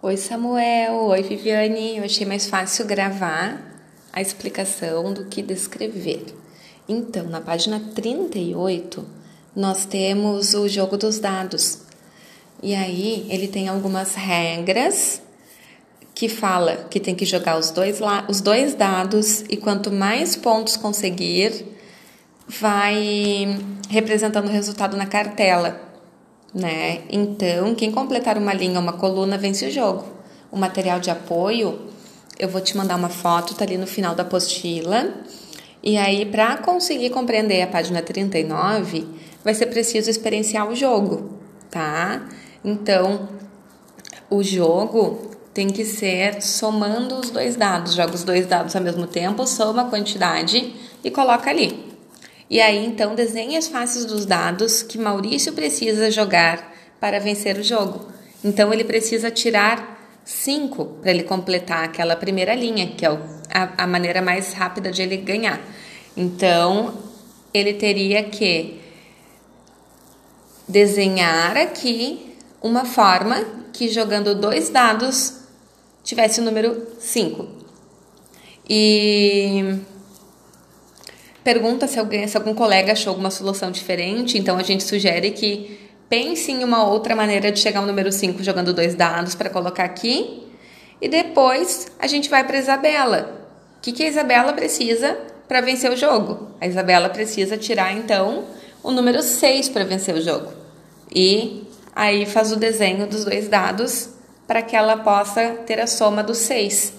Oi, Samuel. Oi, Viviane. Eu achei mais fácil gravar a explicação do que descrever. Então, na página 38, nós temos o jogo dos dados. E aí, ele tem algumas regras que fala que tem que jogar os dois, os dois dados e quanto mais pontos conseguir, vai representando o resultado na cartela né? Então, quem completar uma linha uma coluna vence o jogo. O material de apoio, eu vou te mandar uma foto, tá ali no final da apostila. E aí, para conseguir compreender a página 39, vai ser preciso experienciar o jogo, tá? Então, o jogo tem que ser somando os dois dados, joga os dois dados ao mesmo tempo, soma a quantidade e coloca ali. E aí então desenhe as faces dos dados que Maurício precisa jogar para vencer o jogo. Então ele precisa tirar cinco para ele completar aquela primeira linha, que é a, a maneira mais rápida de ele ganhar. Então ele teria que desenhar aqui uma forma que jogando dois dados tivesse o número 5. E pergunta se, alguém, se algum colega achou alguma solução diferente, então a gente sugere que pense em uma outra maneira de chegar ao número 5 jogando dois dados para colocar aqui. E depois a gente vai para Isabela. O que, que a Isabela precisa para vencer o jogo? A Isabela precisa tirar então o número 6 para vencer o jogo. E aí faz o desenho dos dois dados para que ela possa ter a soma dos 6.